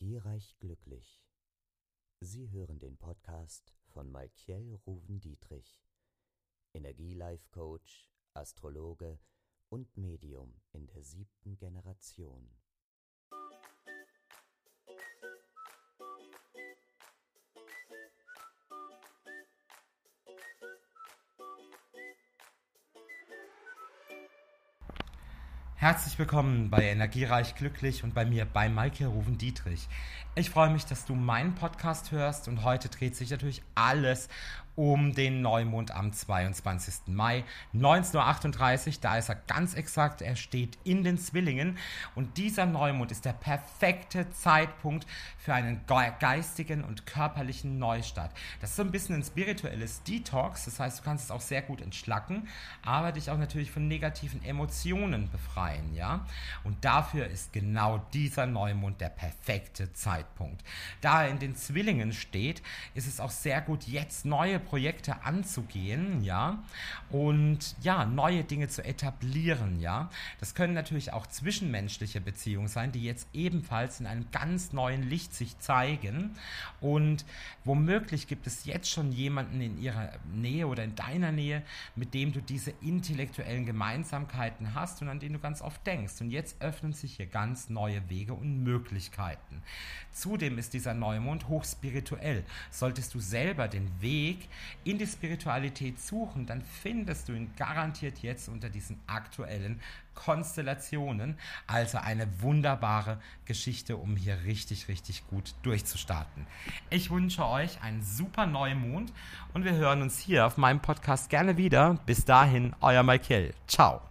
Energiereich glücklich. Sie hören den Podcast von Malkiel Ruven Dietrich, Energielife Coach, Astrologe und Medium in der siebten Generation. Herzlich willkommen bei Energiereich Glücklich und bei mir bei Maike Ruven Dietrich. Ich freue mich, dass du meinen Podcast hörst und heute dreht sich natürlich alles um den Neumond am 22. Mai 19.38 Uhr. Da ist er ganz exakt. Er steht in den Zwillingen. Und dieser Neumond ist der perfekte Zeitpunkt für einen geistigen und körperlichen Neustart. Das ist so ein bisschen ein spirituelles Detox. Das heißt, du kannst es auch sehr gut entschlacken, aber dich auch natürlich von negativen Emotionen befreien. Ja? Und dafür ist genau dieser Neumond der perfekte Zeitpunkt. Da er in den Zwillingen steht, ist es auch sehr gut, jetzt neue Projekte anzugehen, ja, und ja, neue Dinge zu etablieren, ja. Das können natürlich auch zwischenmenschliche Beziehungen sein, die jetzt ebenfalls in einem ganz neuen Licht sich zeigen und womöglich gibt es jetzt schon jemanden in ihrer Nähe oder in deiner Nähe, mit dem du diese intellektuellen Gemeinsamkeiten hast und an den du ganz oft denkst. Und jetzt öffnen sich hier ganz neue Wege und Möglichkeiten. Zudem ist dieser Neumond hochspirituell. Solltest du selber den Weg in die Spiritualität suchen, dann findest du ihn garantiert jetzt unter diesen aktuellen Konstellationen. Also eine wunderbare Geschichte, um hier richtig, richtig gut durchzustarten. Ich wünsche euch einen super Neumond und wir hören uns hier auf meinem Podcast gerne wieder. Bis dahin, euer Michael. Ciao.